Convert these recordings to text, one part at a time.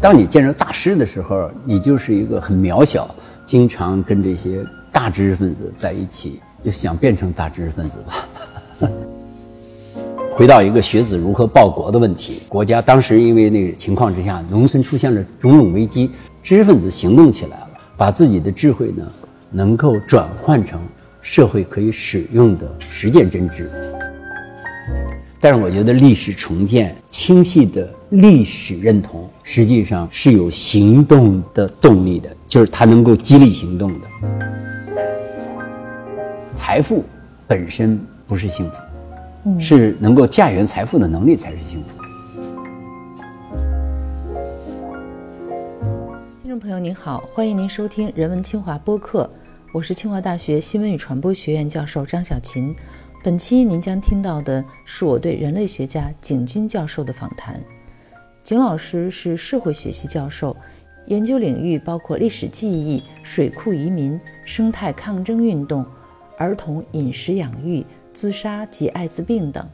当你见着大师的时候，你就是一个很渺小，经常跟这些大知识分子在一起，就想变成大知识分子吧。回到一个学子如何报国的问题，国家当时因为那个情况之下，农村出现了种种危机，知识分子行动起来了，把自己的智慧呢，能够转换成社会可以使用的实践真知。但是我觉得历史重建、清晰的历史认同，实际上是有行动的动力的，就是它能够激励行动的。财富本身不是幸福，是能够驾驭财富的能力才是幸福。听众朋友您好，欢迎您收听《人文清华》播客，我是清华大学新闻与传播学院教授张小琴。本期您将听到的是我对人类学家景军教授的访谈。景老师是社会学系教授，研究领域包括历史记忆、水库移民、生态抗争运动、儿童饮食养育、自杀及艾滋病等。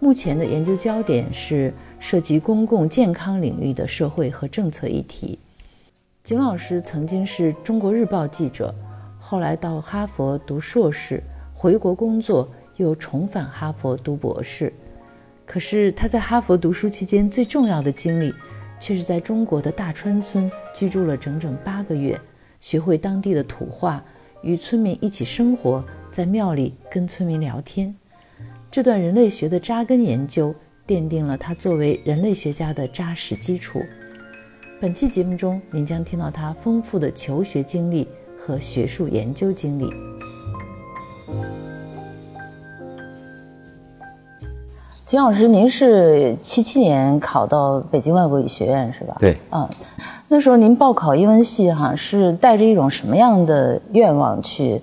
目前的研究焦点是涉及公共健康领域的社会和政策议题。景老师曾经是中国日报记者，后来到哈佛读硕士，回国工作。又重返哈佛读博士，可是他在哈佛读书期间最重要的经历，却是在中国的大川村居住了整整八个月，学会当地的土话，与村民一起生活在庙里跟村民聊天。这段人类学的扎根研究，奠定了他作为人类学家的扎实基础。本期节目中，您将听到他丰富的求学经历和学术研究经历。金老师，您是七七年考到北京外国语学院是吧？对，嗯，那时候您报考英文系哈，是带着一种什么样的愿望去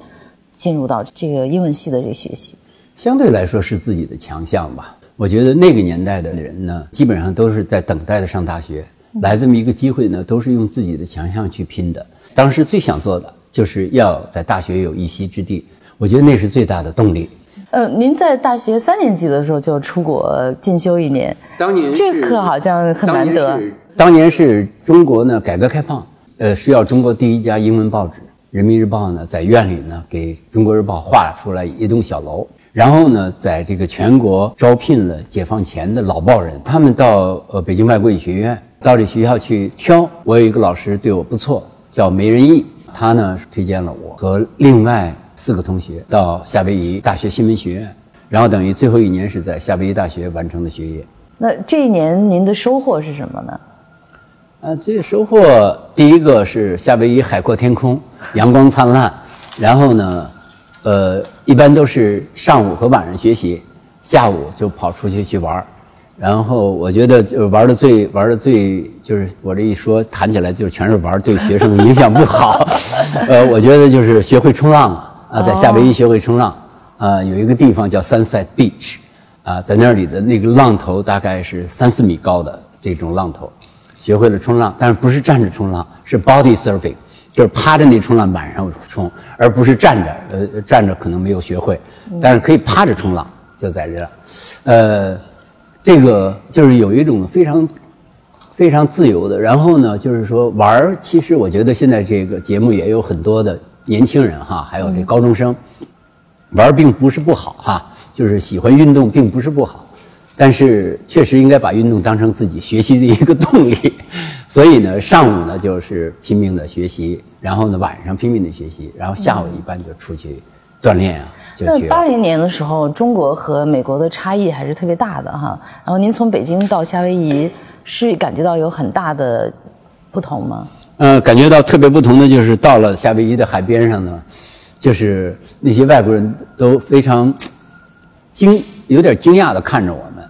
进入到这个英文系的这个学习？相对来说是自己的强项吧。我觉得那个年代的人呢，基本上都是在等待着上大学，来这么一个机会呢，都是用自己的强项去拼的。当时最想做的就是要在大学有一席之地，我觉得那是最大的动力。呃，您在大学三年级的时候就出国进修一年，当年这课好像很难得。当年是中国呢改革开放，呃，需要中国第一家英文报纸《人民日报》呢，在院里呢给《中国日报》画出来一栋小楼，然后呢，在这个全国招聘了解放前的老报人，他们到呃北京外国语学院到这学校去挑。我有一个老师对我不错，叫梅仁义，他呢推荐了我和另外。四个同学到夏威夷大学新闻学院，然后等于最后一年是在夏威夷大学完成的学业。那这一年您的收获是什么呢？呃，这个收获第一个是夏威夷海阔天空，阳光灿烂。然后呢，呃，一般都是上午和晚上学习，下午就跑出去去玩儿。然后我觉得就玩的最玩的最就是我这一说谈起来就全是玩，对学生影响不好。呃，我觉得就是学会冲浪了。啊，在夏威夷学会冲浪，啊，有一个地方叫 Sunset Beach，啊，在那里的那个浪头大概是三四米高的这种浪头，学会了冲浪，但是不是站着冲浪，是 body surfing，就是趴着那冲浪板上冲，而不是站着，呃，站着可能没有学会，但是可以趴着冲浪，就在这，呃，这个就是有一种非常非常自由的，然后呢，就是说玩儿，其实我觉得现在这个节目也有很多的。年轻人哈，还有这高中生，玩并不是不好哈，就是喜欢运动并不是不好，但是确实应该把运动当成自己学习的一个动力。所以呢，上午呢就是拼命的学习，然后呢晚上拼命的学习，然后下午一般就出去锻炼啊。那八零年的时候，中国和美国的差异还是特别大的哈。然后您从北京到夏威夷，是感觉到有很大的不同吗？呃，感觉到特别不同的就是到了夏威夷的海边上呢，就是那些外国人都非常惊，有点惊讶的看着我们。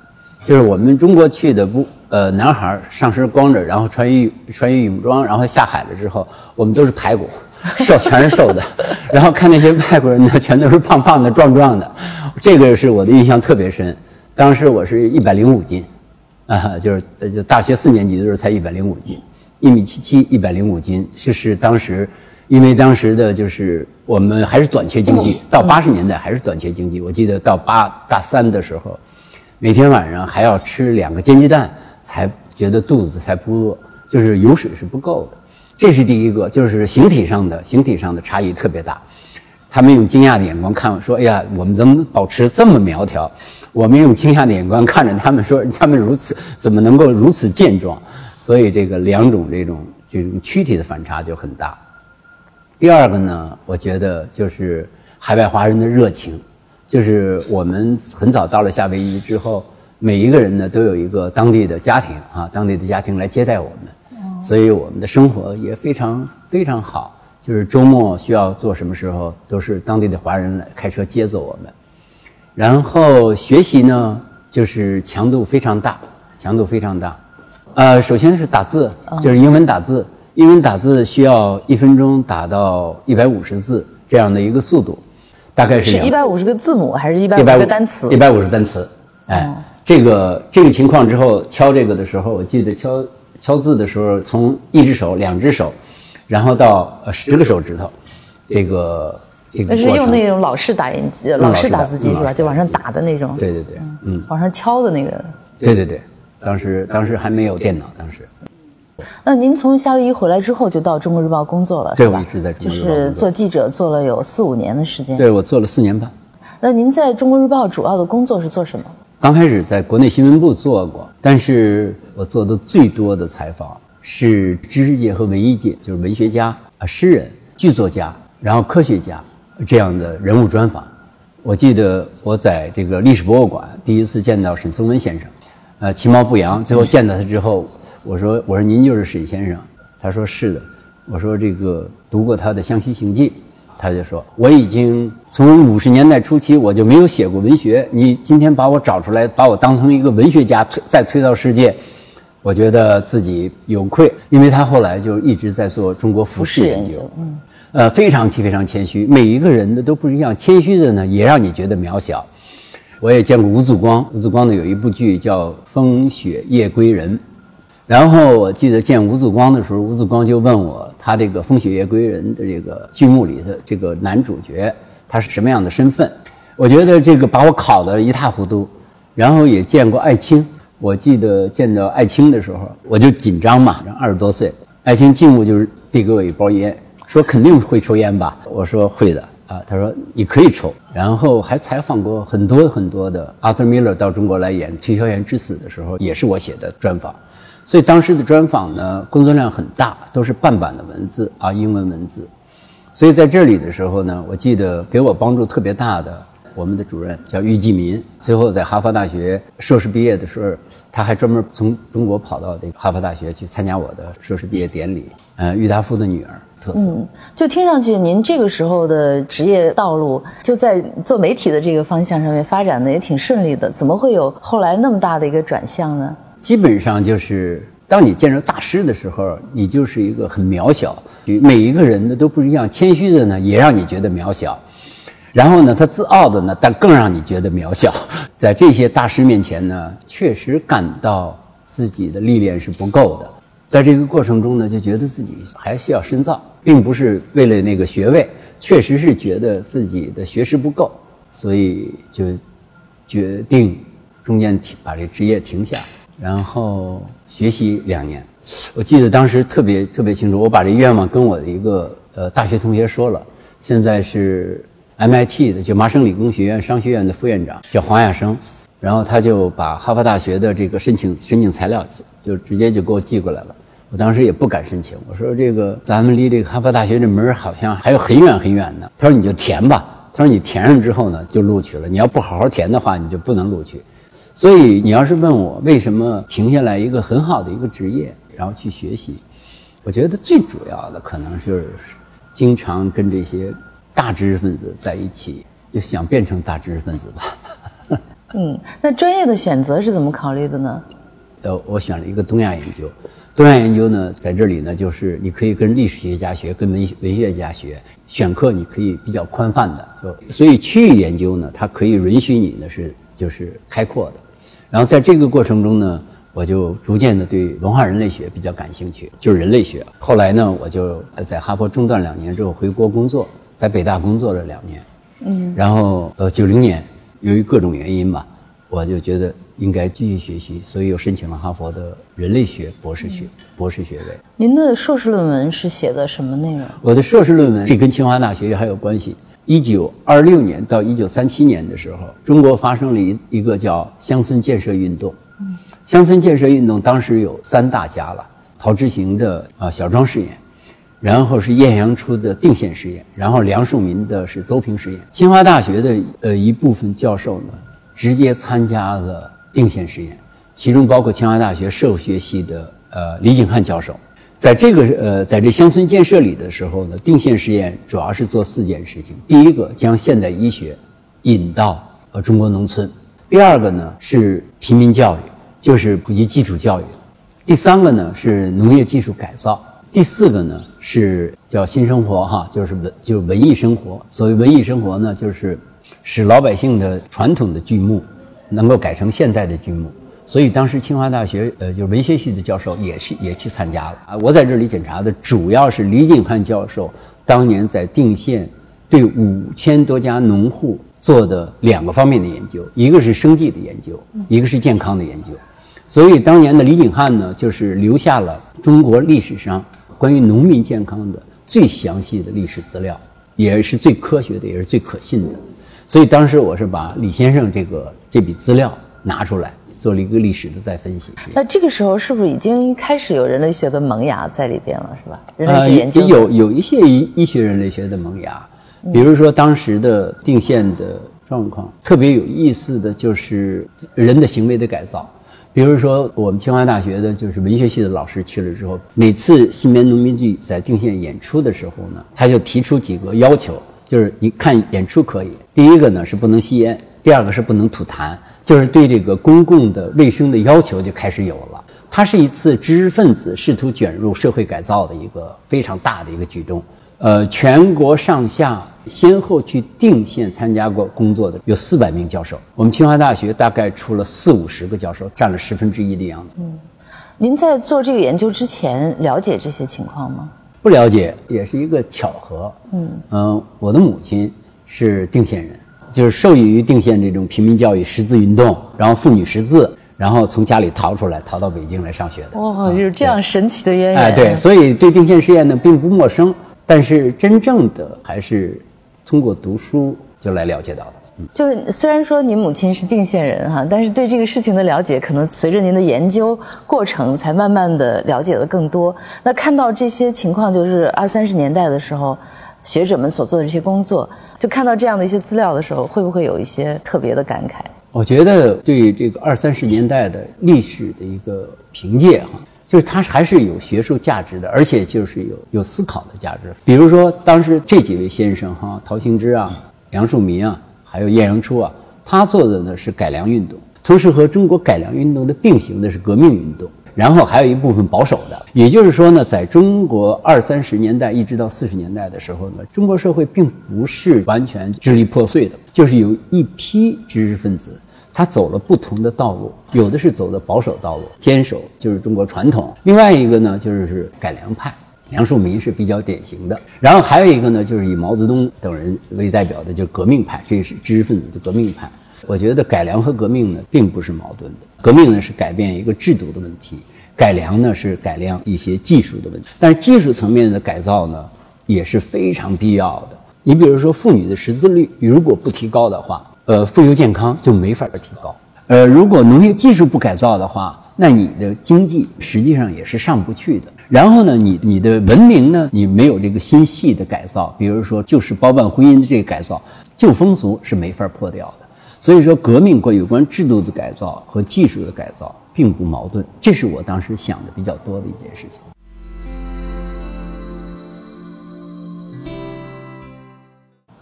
就是我们中国去的不，呃，男孩上身光着，然后穿一穿一泳装，然后下海了之后，我们都是排骨，瘦全是瘦的。然后看那些外国人呢，全都是胖胖的、壮壮的。这个是我的印象特别深。当时我是一百零五斤，啊，就是就大学四年级的时候才一百零五斤。一米七七，一百零五斤，这是当时，因为当时的就是我们还是短缺经济，到八十年代还是短缺经济。我记得到八大三的时候，每天晚上还要吃两个煎鸡蛋，才觉得肚子才不饿。就是油水是不够的。这是第一个，就是形体上的形体上的差异特别大。他们用惊讶的眼光看我说：“哎呀，我们怎么保持这么苗条？”我们用惊讶的眼光看着他们说：“他们如此怎么能够如此健壮？”所以这个两种这种这种躯体的反差就很大。第二个呢，我觉得就是海外华人的热情，就是我们很早到了夏威夷之后，每一个人呢都有一个当地的家庭啊，当地的家庭来接待我们，所以我们的生活也非常非常好。就是周末需要做什么时候，都是当地的华人来开车接走我们。然后学习呢，就是强度非常大，强度非常大。呃，首先是打字，就是英文打字，英文打字需要一分钟打到一百五十字这样的一个速度，大概是是一百五十个字母还是一百五十个单词？一百五十单词。哎，这个这个情况之后敲这个的时候，我记得敲敲字的时候，从一只手、两只手。然后到呃十个手指头，这个这个。那是用那种老式打印机、老式打字机是吧？就往上打的那种。对对对，嗯，往上敲的那个。对对对，当时当时还没有电脑，当时。那您从夏威夷回来之后就到中国日报工作了，对，我一直在中国日报。就是做记者做了有四五年的时间。对，我做了四年半。那您在中国日报主要的工作是做什么？刚开始在国内新闻部做过，但是我做的最多的采访。是知识界和文艺界，就是文学家啊、诗人、剧作家，然后科学家这样的人物专访。我记得我在这个历史博物馆第一次见到沈从文先生，呃，其貌不扬。最后见到他之后，我说：“我说您就是沈先生。”他说：“是的。”我说：“这个读过他的《湘西行记》。”他就说：“我已经从五十年代初期我就没有写过文学，你今天把我找出来，把我当成一个文学家推再推到世界。”我觉得自己有愧，因为他后来就一直在做中国服饰研究，嗯，呃，非常非常谦虚，每一个人的都不一样，谦虚的呢也让你觉得渺小。我也见过吴祖光，吴祖光呢有一部剧叫《风雪夜归人》，然后我记得见吴祖光的时候，吴祖光就问我，他这个《风雪夜归人》的这个剧目里的这个男主角他是什么样的身份？我觉得这个把我考得一塌糊涂，然后也见过艾青。我记得见到艾青的时候，我就紧张嘛，二十多岁。艾青进屋就是递给我一包烟，说肯定会抽烟吧？我说会的啊。他说你可以抽。然后还采访过很多很多的 Arthur Miller 到中国来演《推销员之死》的时候，也是我写的专访。所以当时的专访呢，工作量很大，都是半版的文字啊，英文文字。所以在这里的时候呢，我记得给我帮助特别大的。我们的主任叫郁继民，最后在哈佛大学硕士毕业的时候，他还专门从中国跑到这个哈佛大学去参加我的硕士毕业典礼。呃，郁达夫的女儿特色。嗯，就听上去您这个时候的职业道路就在做媒体的这个方向上面发展的也挺顺利的，怎么会有后来那么大的一个转向呢？基本上就是当你见着大师的时候，你就是一个很渺小，每一个人的都不一样，谦虚的呢也让你觉得渺小。然后呢，他自傲的呢，但更让你觉得渺小。在这些大师面前呢，确实感到自己的历练是不够的。在这个过程中呢，就觉得自己还需要深造，并不是为了那个学位，确实是觉得自己的学识不够，所以就决定中间停把这职业停下，然后学习两年。我记得当时特别特别清楚，我把这愿望跟我的一个呃大学同学说了，现在是。MIT 的就麻省理工学院商学院的副院长叫黄亚生，然后他就把哈佛大学的这个申请申请材料就就直接就给我寄过来了。我当时也不敢申请，我说这个咱们离这个哈佛大学这门好像还有很远很远呢。他说你就填吧，他说你填上之后呢就录取了，你要不好好填的话你就不能录取。所以你要是问我为什么停下来一个很好的一个职业，然后去学习，我觉得最主要的可能是经常跟这些。大知识分子在一起，就想变成大知识分子吧。嗯，那专业的选择是怎么考虑的呢？呃，我选了一个东亚研究。东亚研究呢，在这里呢，就是你可以跟历史学家学，跟文文学家学，选课你可以比较宽泛的。就所以区域研究呢，它可以允许你呢是就是开阔的。然后在这个过程中呢，我就逐渐的对文化人类学比较感兴趣，就是人类学。后来呢，我就在哈佛中断两年之后回国工作。在北大工作了两年，嗯，然后呃九零年由于各种原因吧，我就觉得应该继续学习，所以又申请了哈佛的人类学博士学博士学位。您的硕士论文是写的什么内容？我的硕士论文这跟清华大学还有关系。一九二六年到一九三七年的时候，中国发生了一一个叫乡村建设运动。乡村建设运动当时有三大家了：陶之行的啊小庄试验，然后是晏阳初的定县试验，然后梁漱溟的是邹平试验。清华大学的呃一部分教授呢，直接参加了定县实验，其中包括清华大学社会学系的呃李景汉教授。在这个呃，在这乡村建设里的时候呢，定县实验主要是做四件事情：第一个，将现代医学引到呃中国农村；第二个呢是平民教育，就是普及基础教育；第三个呢是农业技术改造；第四个呢是叫新生活哈，就是文就是文艺生活。所谓文艺生活呢，就是使老百姓的传统的剧目能够改成现代的剧目。所以当时清华大学呃，就是文学系的教授也是也去参加了啊。我在这里检查的主要是李景汉教授当年在定县对五千多家农户做的两个方面的研究，一个是生计的研究，一个是健康的研究。所以当年的李景汉呢，就是留下了中国历史上关于农民健康的最详细的历史资料，也是最科学的，也是最可信的。所以当时我是把李先生这个这笔资料拿出来。做了一个历史的再分析。那这个时候是不是已经开始有人类学的萌芽在里边了，是吧？人类学研究有有一些医医学人类学的萌芽，比如说当时的定县的状况，特别有意思的就是人的行为的改造。比如说我们清华大学的就是文学系的老师去了之后，每次新编农民剧在定县演出的时候呢，他就提出几个要求，就是你看演出可以，第一个呢是不能吸烟，第二个是不能吐痰。就是对这个公共的卫生的要求就开始有了。它是一次知识分子试图卷入社会改造的一个非常大的一个举动。呃，全国上下先后去定县参加过工作的有四百名教授。我们清华大学大概出了四五十个教授，占了十分之一的样子。嗯，您在做这个研究之前了解这些情况吗？不了解，也是一个巧合。嗯嗯，我的母亲是定县人。就是受益于定县这种平民教育识字运动，然后妇女识字，然后从家里逃出来，逃到北京来上学的。哇，有这样神奇的渊源！哎，对，所以对定县实验呢并不陌生，但是真正的还是通过读书就来了解到的。嗯，就是虽然说您母亲是定县人哈，但是对这个事情的了解，可能随着您的研究过程才慢慢的了解的更多。那看到这些情况，就是二三十年代的时候。学者们所做的这些工作，就看到这样的一些资料的时候，会不会有一些特别的感慨？我觉得对这个二三十年代的历史的一个凭借哈，就是它还是有学术价值的，而且就是有有思考的价值。比如说当时这几位先生哈，陶行知啊、梁漱溟啊，还有晏阳初啊，他做的呢是改良运动，同时和中国改良运动的并行的是革命运动。然后还有一部分保守的，也就是说呢，在中国二三十年代一直到四十年代的时候呢，中国社会并不是完全支离破碎的，就是有一批知识分子，他走了不同的道路，有的是走的保守道路，坚守就是中国传统；另外一个呢，就是改良派，梁漱溟是比较典型的；然后还有一个呢，就是以毛泽东等人为代表的，就是革命派，这是知识分子的革命派。我觉得改良和革命呢，并不是矛盾的。革命呢是改变一个制度的问题，改良呢是改良一些技术的问题。但是技术层面的改造呢，也是非常必要的。你比如说，妇女的识字率如果不提高的话，呃，妇幼健康就没法提高。呃，如果农业技术不改造的话，那你的经济实际上也是上不去的。然后呢，你你的文明呢，你没有这个心细的改造，比如说就是包办婚姻的这个改造，旧风俗是没法破掉的。所以说，革命关有关制度的改造和技术的改造并不矛盾，这是我当时想的比较多的一件事情。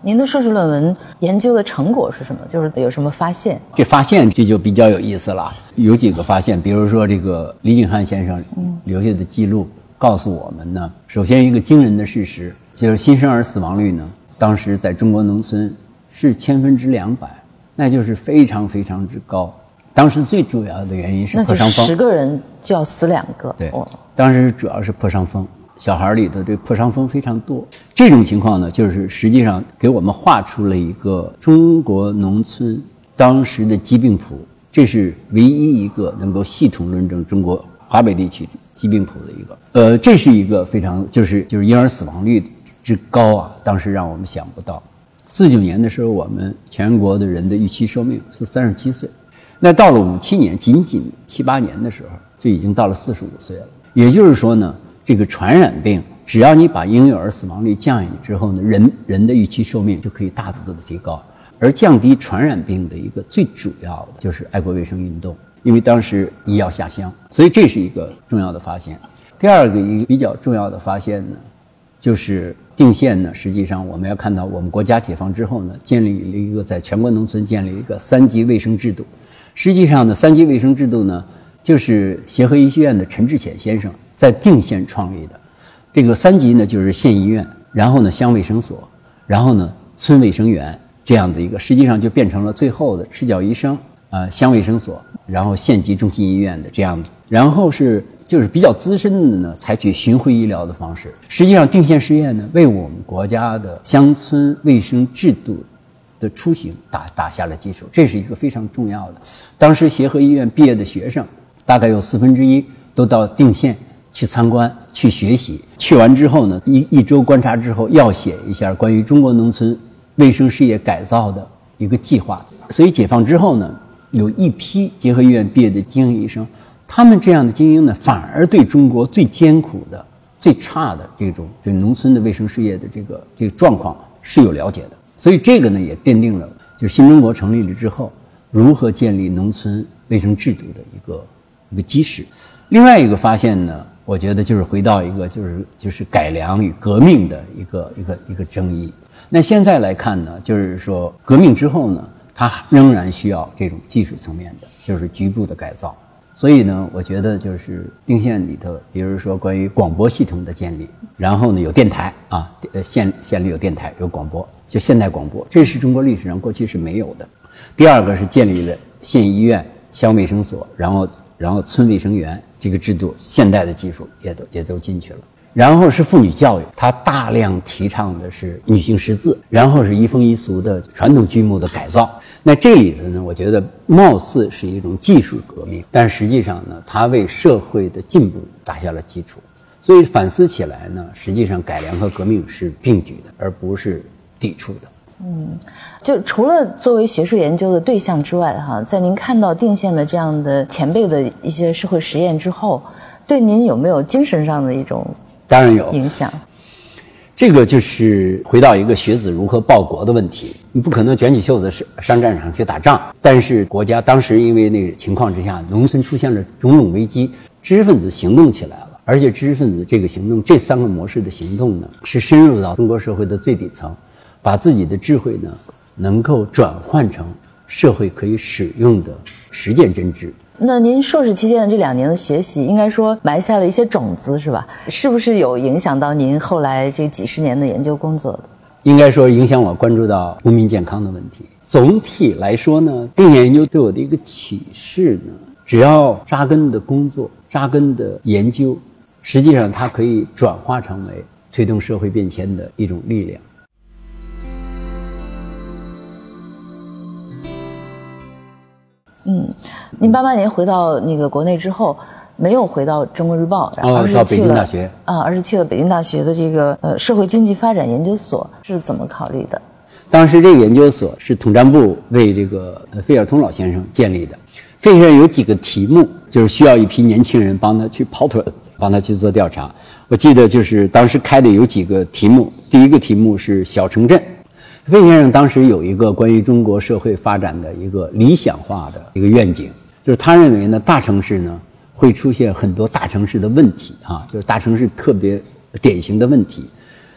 您的硕士论文研究的成果是什么？就是有什么发现？这发现这就比较有意思了，有几个发现，比如说这个李景汉先生留下的记录告诉我们呢，首先一个惊人的事实就是新生儿死亡率呢，当时在中国农村是千分之两百。那就是非常非常之高，当时最主要的原因是破伤风，十个人就要死两个。对，当时主要是破伤风，小孩里头这破伤风非常多。这种情况呢，就是实际上给我们画出了一个中国农村当时的疾病谱这是唯一一个能够系统论证中国华北地区疾病谱的一个。呃，这是一个非常就是就是婴儿死亡率之高啊，当时让我们想不到。四九年的时候，我们全国的人的预期寿命是三十七岁，那到了五七年，仅仅七八年的时候，就已经到了四十五岁了。也就是说呢，这个传染病，只要你把婴幼儿死亡率降下去之后呢，人人的预期寿命就可以大幅度的提高。而降低传染病的一个最主要的就是爱国卫生运动，因为当时医药下乡，所以这是一个重要的发现。第二个一个比较重要的发现呢，就是定县呢，实际上我们要看到，我们国家解放之后呢，建立了一个在全国农村建立一个三级卫生制度。实际上呢，三级卫生制度呢，就是协和医学院的陈志潜先生在定县创立的。这个三级呢，就是县医院，然后呢乡卫生所，然后呢村卫生员。这样的一个，实际上就变成了最后的赤脚医生，呃，乡卫生所，然后县级中心医院的这样子，然后是就是比较资深的呢，采取巡回医疗的方式。实际上，定县试验呢，为我们国家的乡村卫生制度的出行打打下了基础，这是一个非常重要的。当时协和医院毕业的学生，大概有四分之一都到定县去参观、去学习。去完之后呢，一一周观察之后，要写一下关于中国农村。卫生事业改造的一个计划，所以解放之后呢，有一批协和医院毕业的精英医生，他们这样的精英呢，反而对中国最艰苦的、最差的这种就农村的卫生事业的这个这个状况是有了解的。所以这个呢，也奠定了就新中国成立了之后，如何建立农村卫生制度的一个一个基石。另外一个发现呢，我觉得就是回到一个就是就是改良与革命的一个一个一个争议。那现在来看呢，就是说革命之后呢，它仍然需要这种技术层面的，就是局部的改造。所以呢，我觉得就是定县里头，比如说关于广播系统的建立，然后呢有电台啊，呃县县里有电台有广播，就现代广播，这是中国历史上过去是没有的。第二个是建立了县医院、乡卫生所，然后然后村卫生员这个制度，现代的技术也都也都进去了。然后是妇女教育，他大量提倡的是女性识字，然后是移风易俗的传统剧目的改造。那这里头呢，我觉得貌似是一种技术革命，但实际上呢，它为社会的进步打下了基础。所以反思起来呢，实际上改良和革命是并举的，而不是抵触的。嗯，就除了作为学术研究的对象之外，哈，在您看到定县的这样的前辈的一些社会实验之后，对您有没有精神上的一种？当然有影响，这个就是回到一个学子如何报国的问题。你不可能卷起袖子上上战场去打仗，但是国家当时因为那个情况之下，农村出现了种种危机，知识分子行动起来了，而且知识分子这个行动，这三个模式的行动呢，是深入到中国社会的最底层，把自己的智慧呢，能够转换成社会可以使用的实践真知。那您硕士期间的这两年的学习，应该说埋下了一些种子，是吧？是不是有影响到您后来这几十年的研究工作的？应该说影响我关注到公民健康的问题。总体来说呢，定点研究对我的一个启示呢，只要扎根的工作、扎根的研究，实际上它可以转化成为推动社会变迁的一种力量。嗯，您八八年回到那个国内之后，没有回到中国日报，然后到北京大学啊，而是去了北京大学的这个呃社会经济发展研究所，是怎么考虑的？当时这个研究所是统战部为这个费尔通老先生建立的，费先生有几个题目，就是需要一批年轻人帮他去跑腿，帮他去做调查。我记得就是当时开的有几个题目，第一个题目是小城镇。魏先生当时有一个关于中国社会发展的一个理想化的一个愿景，就是他认为呢，大城市呢会出现很多大城市的问题啊，就是大城市特别典型的问题。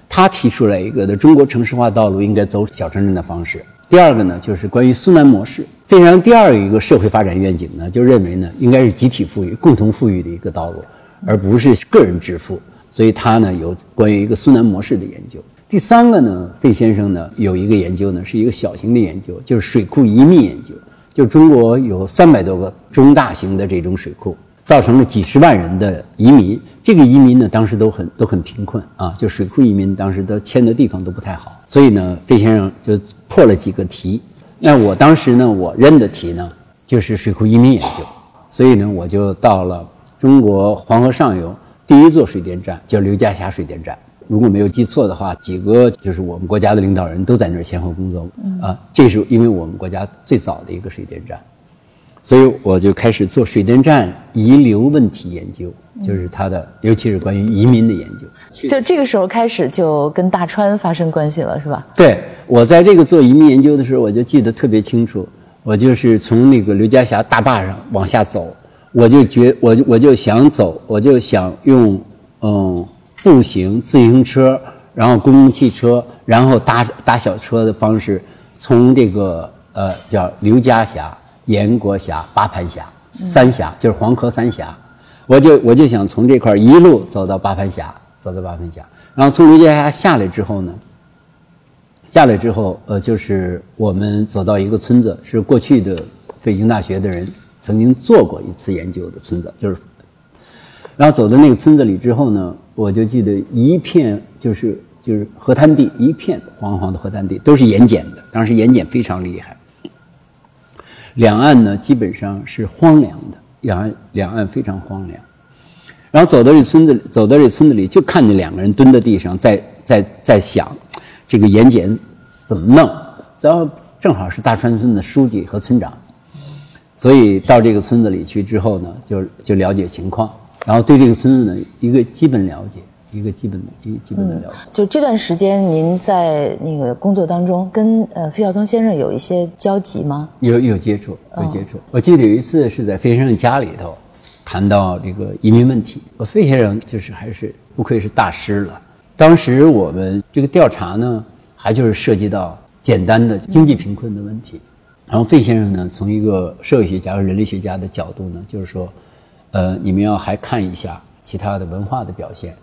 他提出来一个的中国城市化道路应该走小城镇的方式。第二个呢，就是关于苏南模式。魏先生第二一个社会发展愿景呢，就认为呢，应该是集体富裕、共同富裕的一个道路，而不是个人致富。所以他呢有关于一个苏南模式的研究。第三个呢，费先生呢有一个研究呢，是一个小型的研究，就是水库移民研究。就中国有三百多个中大型的这种水库，造成了几十万人的移民。这个移民呢，当时都很都很贫困啊，就水库移民当时都迁的地方都不太好。所以呢，费先生就破了几个题。那我当时呢，我认的题呢。就是水库移民研究。所以呢，我就到了中国黄河上游第一座水电站，叫刘家峡水电站。如果没有记错的话，几个就是我们国家的领导人都在那儿先后工作。啊，这是因为我们国家最早的一个水电站。所以我就开始做水电站遗留问题研究，就是它的，尤其是关于移民的研究。就这个时候开始就跟大川发生关系了，是吧？对，我在这个做移民研究的时候，我就记得特别清楚。我就是从那个刘家峡大坝上往下走，我就觉我就我就想走，我就想用嗯步行、自行车，然后公共汽车，然后搭搭小车的方式，从这个呃叫刘家峡。阎国峡、八盘峡，三峡就是黄河三峡，我就我就想从这块一路走到八盘峡，走到八盘峡，然后从刘家峡下来之后呢，下来之后，呃，就是我们走到一个村子，是过去的北京大学的人曾经做过一次研究的村子，就是，然后走到那个村子里之后呢，我就记得一片就是就是河滩地，一片黄黄的河滩地，都是盐碱的，当时盐碱非常厉害。两岸呢，基本上是荒凉的，两岸两岸非常荒凉。然后走到这村子里，走到这村子里，就看见两个人蹲在地上，在在在想，这个盐碱怎么弄。然后正好是大川村的书记和村长，所以到这个村子里去之后呢，就就了解情况，然后对这个村子呢一个基本了解。一个基本的，一个基本的了解。就这段时间，您在那个工作当中，跟呃费孝通先生有一些交集吗？有有接触，有接触。我记得有一次是在费先生家里头，谈到这个移民问题。我费先生就是还是不愧是大师了。当时我们这个调查呢，还就是涉及到简单的经济贫困的问题。然后费先生呢，从一个社会学家和人类学家的角度呢，就是说，呃，你们要还看一下其他的文化的表现。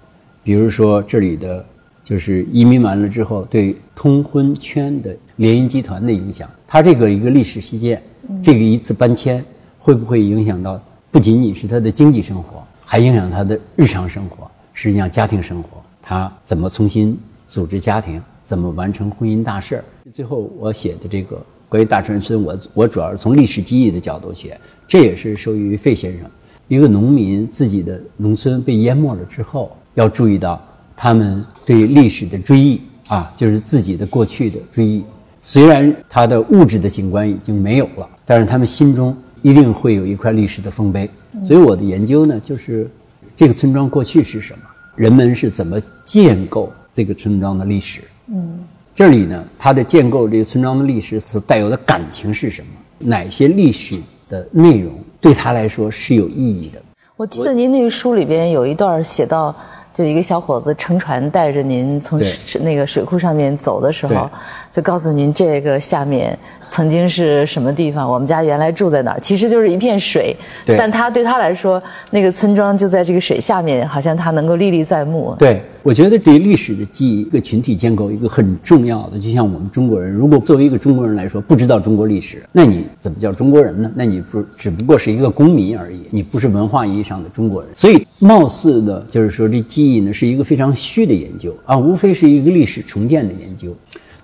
比如说，这里的就是移民完了之后，对通婚圈的联姻集团的影响，它这个一个历史事件，这个一次搬迁会不会影响到不仅仅是他的经济生活，还影响他的日常生活？实际上，家庭生活，他怎么重新组织家庭，怎么完成婚姻大事儿？最后我写的这个关于大川村，我我主要是从历史记忆的角度写，这也是受益于费先生。一个农民自己的农村被淹没了之后。要注意到，他们对历史的追忆啊，就是自己的过去的追忆。虽然他的物质的景观已经没有了，但是他们心中一定会有一块历史的丰碑。所以我的研究呢，就是这个村庄过去是什么，人们是怎么建构这个村庄的历史。嗯，这里呢，它的建构这个村庄的历史所带有的感情是什么？哪些历史的内容对他来说是有意义的？我记得您那个书里边有一段写到。就一个小伙子乘船带着您从那个水库上面走的时候，就告诉您这个下面。曾经是什么地方？我们家原来住在哪儿？其实就是一片水，但他对他来说，那个村庄就在这个水下面，好像他能够历历在目。对，我觉得对历史的记忆，一个群体建构，一个很重要的，就像我们中国人，如果作为一个中国人来说，不知道中国历史，那你怎么叫中国人呢？那你不只不过是一个公民而已，你不是文化意义上的中国人。所以，貌似的就是说，这记忆呢是一个非常虚的研究啊，无非是一个历史重建的研究。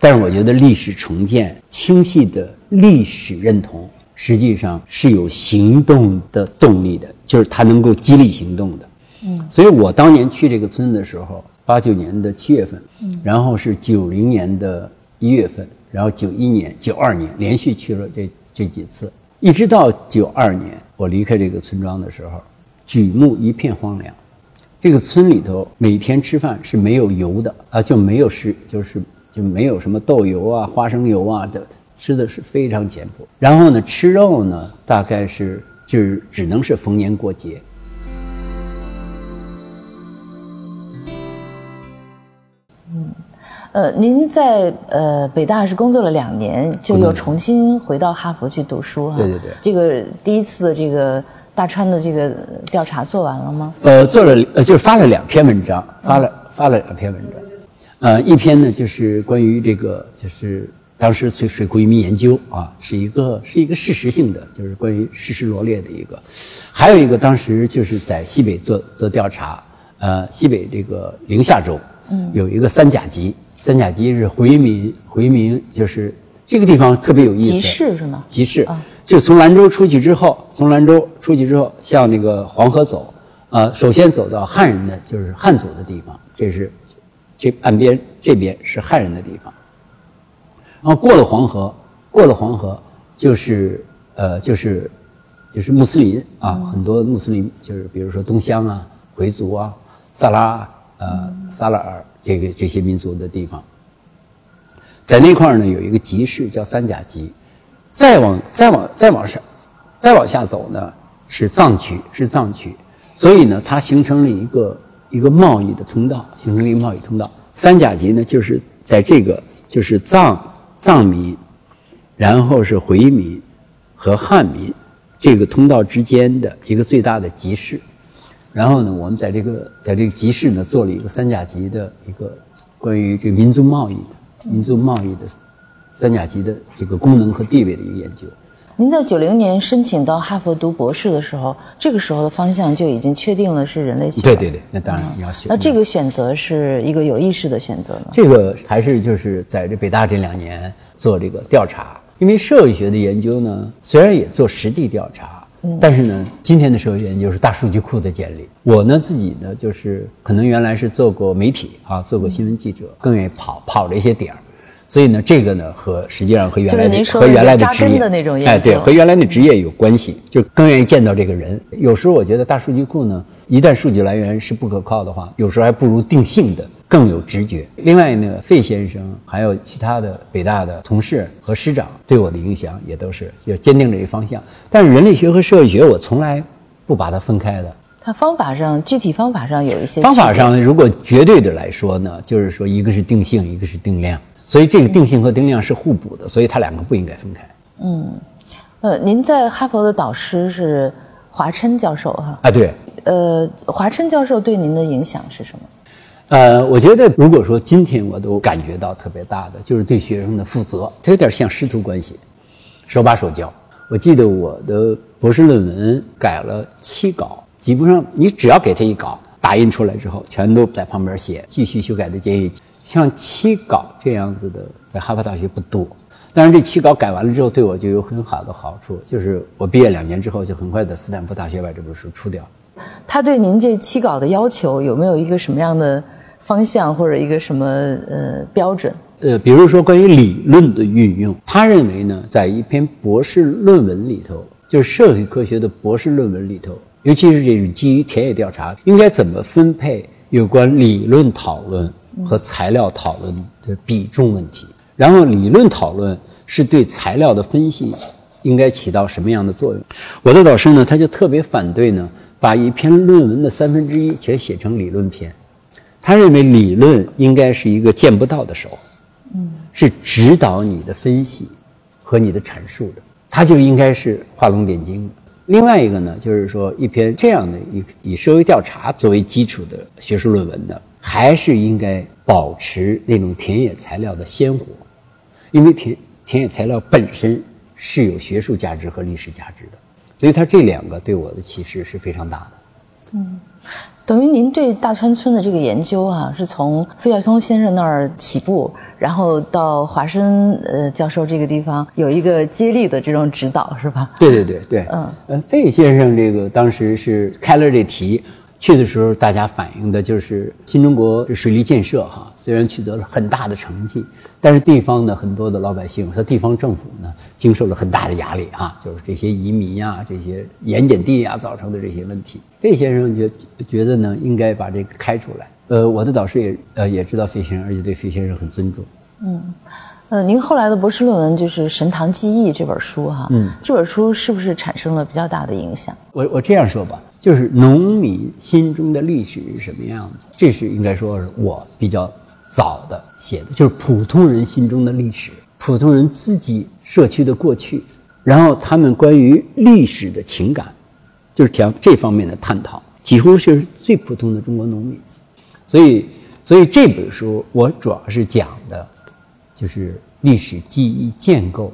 但是我觉得历史重建、清晰的历史认同，实际上是有行动的动力的，就是它能够激励行动的。嗯，所以我当年去这个村的时候，八九年的七月份，嗯，然后是九零年的一月份，然后九一年、九二年连续去了这这几次，一直到九二年我离开这个村庄的时候，举目一片荒凉，这个村里头每天吃饭是没有油的啊，就没有食就是。就没有什么豆油啊、花生油啊的，吃的是非常简朴。然后呢，吃肉呢，大概是就是只能是逢年过节。嗯，呃，您在呃北大是工作了两年，就又重新回到哈佛去读书哈。对对对。这个第一次的这个大川的这个调查做完了吗？呃，做了，呃，就是发了两篇文章，发了发了两篇文章。呃，一篇呢就是关于这个，就是当时水水库移民研究啊，是一个是一个事实性的，就是关于事实罗列的一个；还有一个当时就是在西北做做调查，呃，西北这个宁夏州，嗯，有一个三甲集，三甲集是回民回民，就是这个地方特别有意思，集市是吗？集市，就从兰州出去之后，从兰州出去之后，向那个黄河走，呃，首先走到汉人的就是汉族的地方，这是这岸边这边是汉人的地方。然后过了黄河，过了黄河就是呃就是就是穆斯林啊，很多穆斯林就是比如说东乡啊、回族啊、萨拉呃萨拉尔这个这些民族的地方，在那块儿呢有一个集市叫三甲集。再往再往再往上，再往下走呢，是藏区，是藏区，所以呢，它形成了一个一个贸易的通道，形成一个贸易通道。三甲集呢，就是在这个就是藏藏民，然后是回民和汉民这个通道之间的一个最大的集市。然后呢，我们在这个在这个集市呢，做了一个三甲集的一个关于这个民族贸易的民族贸易的。三甲级的这个功能和地位的一个研究。您在九零年申请到哈佛读博士的时候，这个时候的方向就已经确定了是人类学。对对对，那当然你要选。那这个选择是一个有意识的选择吗？这个还是就是在这北大这两年做这个调查，因为社会学的研究呢，虽然也做实地调查，但是呢，今天的社会研究是大数据库的建立。我呢自己呢，就是可能原来是做过媒体啊，做过新闻记者，更愿意跑跑这些点儿。所以呢，这个呢和实际上和原来的和原来的职业，哎，对，和原来的职业有关系，就更愿意见到这个人。有时候我觉得大数据库呢，一旦数据来源是不可靠的话，有时候还不如定性的更有直觉。另外呢，费先生还有其他的北大的同事和师长对我的影响也都是要坚定这一方向。但是人类学和社会学我从来不把它分开的。它方法上具体方法上有一些方法上，如果绝对的来说呢，就是说一个是定性，一个是定量。所以这个定性和定量是互补的，所以它两个不应该分开。嗯，呃，您在哈佛的导师是华琛教授哈？啊，对。呃，华琛教授对您的影响是什么？呃，我觉得如果说今天我都感觉到特别大的，就是对学生的负责，他有点像师徒关系，手把手教。我记得我的博士论文改了七稿，基本上你只要给他一稿，打印出来之后，全都在旁边写继续修改的建议。像七稿这样子的，在哈佛大学不多。但是这七稿改完了之后，对我就有很好的好处，就是我毕业两年之后，就很快在斯坦福大学把这本书出掉。他对您这七稿的要求有没有一个什么样的方向或者一个什么呃标准？呃，比如说关于理论的运用，他认为呢，在一篇博士论文里头，就是社会科学的博士论文里头，尤其是这种基于田野调查，应该怎么分配有关理论讨论。和材料讨论的比重问题，然后理论讨论是对材料的分析应该起到什么样的作用？我的导师呢，他就特别反对呢，把一篇论文的三分之一全写成理论篇。他认为理论应该是一个见不到的手，嗯，是指导你的分析和你的阐述的，它就应该是画龙点睛的。另外一个呢，就是说一篇这样的以以社会调查作为基础的学术论文的。还是应该保持那种田野材料的鲜活，因为田田野材料本身是有学术价值和历史价值的，所以它这两个对我的启示是非常大的。嗯，等于您对大川村的这个研究啊，是从费孝通先生那儿起步，然后到华生呃教授这个地方有一个接力的这种指导，是吧？对对对对，嗯，呃，费先生这个当时是开了这题。去的时候，大家反映的就是新中国水利建设哈，虽然取得了很大的成绩，但是地方的很多的老百姓和地方政府呢，经受了很大的压力哈，就是这些移民呀、这些盐碱地呀造成的这些问题。费先生觉觉得呢，应该把这个开出来。呃，我的导师也呃也知道费先生，而且对费先生很尊重。嗯。呃，您后来的博士论文就是《神堂记忆》这本书哈，嗯，这本书是不是产生了比较大的影响？我我这样说吧，就是农民心中的历史是什么样子？这是应该说是我比较早的写的，就是普通人心中的历史，普通人自己社区的过去，然后他们关于历史的情感，就是讲这方面的探讨，几乎是最普通的中国农民。所以，所以这本书我主要是讲的。就是历史记忆建构，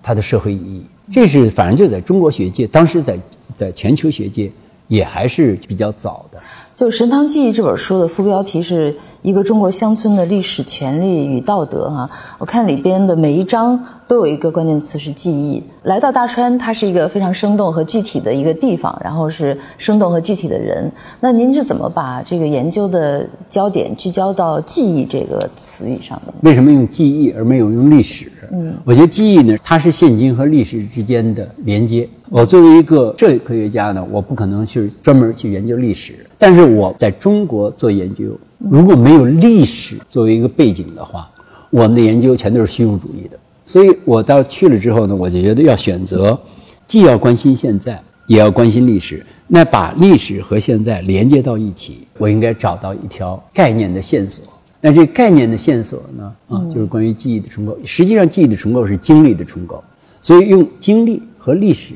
它的社会意义，这是反正就在中国学界，当时在在全球学界也还是比较早的。就《神堂记忆》这本书的副标题是一个中国乡村的历史、权利与道德。哈，我看里边的每一章都有一个关键词是记忆。来到大川，它是一个非常生动和具体的一个地方，然后是生动和具体的人。那您是怎么把这个研究的焦点聚焦到记忆这个词语上的？为什么用记忆而没有用历史？嗯，我觉得记忆呢，它是现今和历史之间的连接。我作为一个社会科学家呢，我不可能去专门去研究历史。但是我在中国做研究，如果没有历史作为一个背景的话，我们的研究全都是虚无主义的。所以我到去了之后呢，我就觉得要选择，既要关心现在，也要关心历史。那把历史和现在连接到一起，我应该找到一条概念的线索。那这概念的线索呢，啊，就是关于记忆的重构。实际上，记忆的重构是经历的重构，所以用经历和历史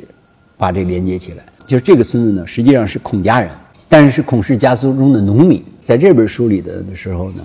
把这连接起来。就是这个孙子呢，实际上是孔家人。但是是孔氏家族中的农民，在这本书里的的时候呢，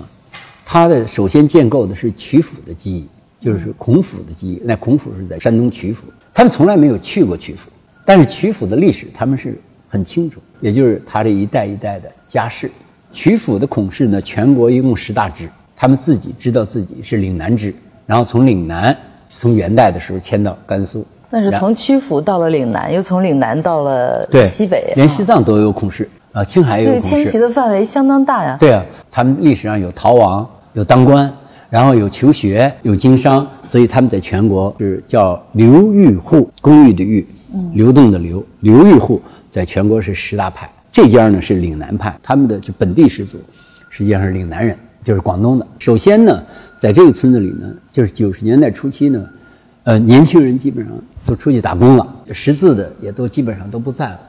他的首先建构的是曲阜的记忆，就是孔府的记忆。那孔府是在山东曲阜，他们从来没有去过曲阜，但是曲阜的历史他们是很清楚，也就是他这一代一代的家世。曲阜的孔氏呢，全国一共十大支，他们自己知道自己是岭南支，然后从岭南从元代的时候迁到甘肃。但是从曲阜到了岭南，又从岭南到了西北，连西藏都有孔氏。啊，青海有孔氏，迁徙的范围相当大呀。对啊，他们历史上有逃亡，有当官，然后有求学，有经商，所以他们在全国是叫流域户，公寓的域，流动的流，流域户在全国是十大派。这家呢是岭南派，他们的就本地始祖，实际上是岭南人，就是广东的。首先呢，在这个村子里呢，就是九十年代初期呢，呃，年轻人基本上都出去打工了，识字的也都基本上都不在了。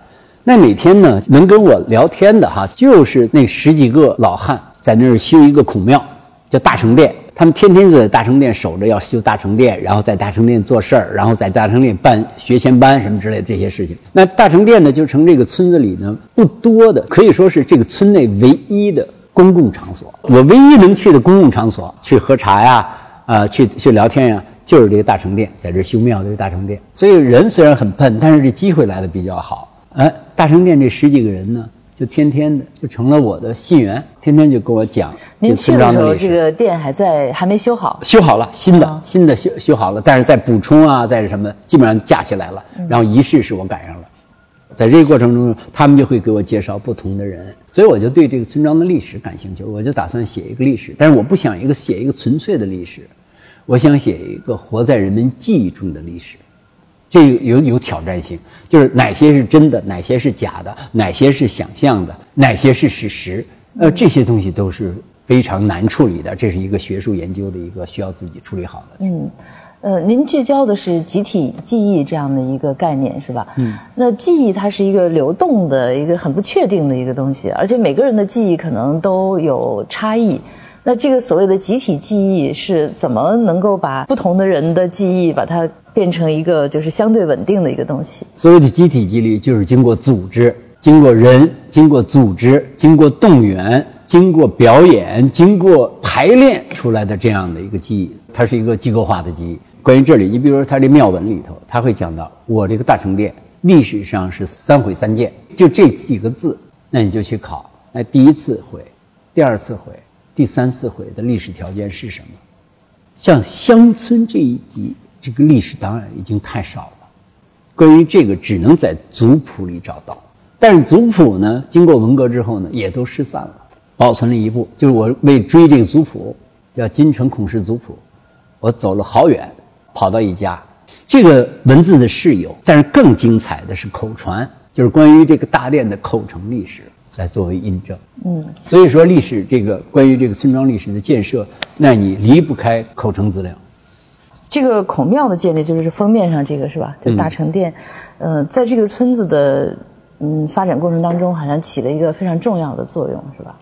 那每天呢，能跟我聊天的哈，就是那十几个老汉在那儿修一个孔庙，叫大成殿。他们天天在大成殿守着，要修大成殿，然后在大成殿做事儿，然后在大成殿办学前班什么之类的这些事情。那大成殿呢，就成这个村子里呢不多的，可以说是这个村内唯一的公共场所。我唯一能去的公共场所，去喝茶呀，啊，去去聊天呀，就是这个大成殿，在这修庙的大成殿。所以人虽然很笨，但是这机会来的比较好。哎，大成殿这十几个人呢，就天天的就成了我的信源，天天就跟我讲。您去的时候，这个店还在，还没修好。修好了，新的新的修修好了，但是在补充啊，在什么，基本上架起来了。然后仪式是我赶上了，在这个过程中，他们就会给我介绍不同的人，所以我就对这个村庄的历史感兴趣，我就打算写一个历史，但是我不想一个写一个纯粹的历史，我想写一个活在人们记忆中的历史。这有有挑战性，就是哪些是真的，哪些是假的，哪些是想象的，哪些是事实，呃，这些东西都是非常难处理的。这是一个学术研究的一个需要自己处理好的。嗯，呃，您聚焦的是集体记忆这样的一个概念，是吧？嗯。那记忆它是一个流动的一个很不确定的一个东西，而且每个人的记忆可能都有差异。那这个所谓的集体记忆是怎么能够把不同的人的记忆把它变成一个就是相对稳定的一个东西？所谓的集体记忆就是经过组织、经过人、经过组织、经过动员、经过表演、经过排练出来的这样的一个记忆，它是一个机构化的记忆。关于这里，你比如说它这庙文里头，他会讲到我这个大成殿历史上是三毁三建，就这几个字，那你就去考，那第一次毁，第二次毁。第三次毁的历史条件是什么？像乡村这一集，这个历史当然已经太少了。关于这个，只能在族谱里找到。但是族谱呢，经过文革之后呢，也都失散了，保存了一部。就是我为追这个族谱，叫金城孔氏族谱，我走了好远，跑到一家，这个文字的是有，但是更精彩的是口传，就是关于这个大殿的口承历史。来作为印证，嗯，所以说历史这个关于这个村庄历史的建设，那你离不开口承资料。这个孔庙的建立就是封面上这个是吧？就大成殿，嗯，在这个村子的嗯发展过程当中，好像起了一个非常重要的作用，是吧？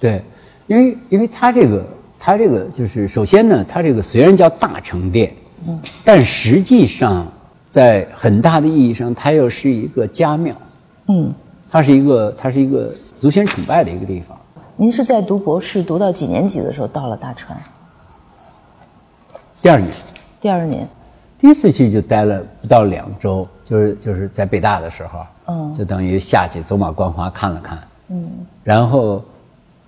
对，因为因为它这个它这个就是首先呢，它这个虽然叫大成殿，嗯，但实际上在很大的意义上，它又是一个家庙，嗯，它是一个它是一个。祖先崇拜的一个地方。您是在读博士读到几年级的时候到了大川？第二年。第二年。第一次去就待了不到两周，就是就是在北大的时候。嗯，就等于下去走马观花看了看，嗯，然后，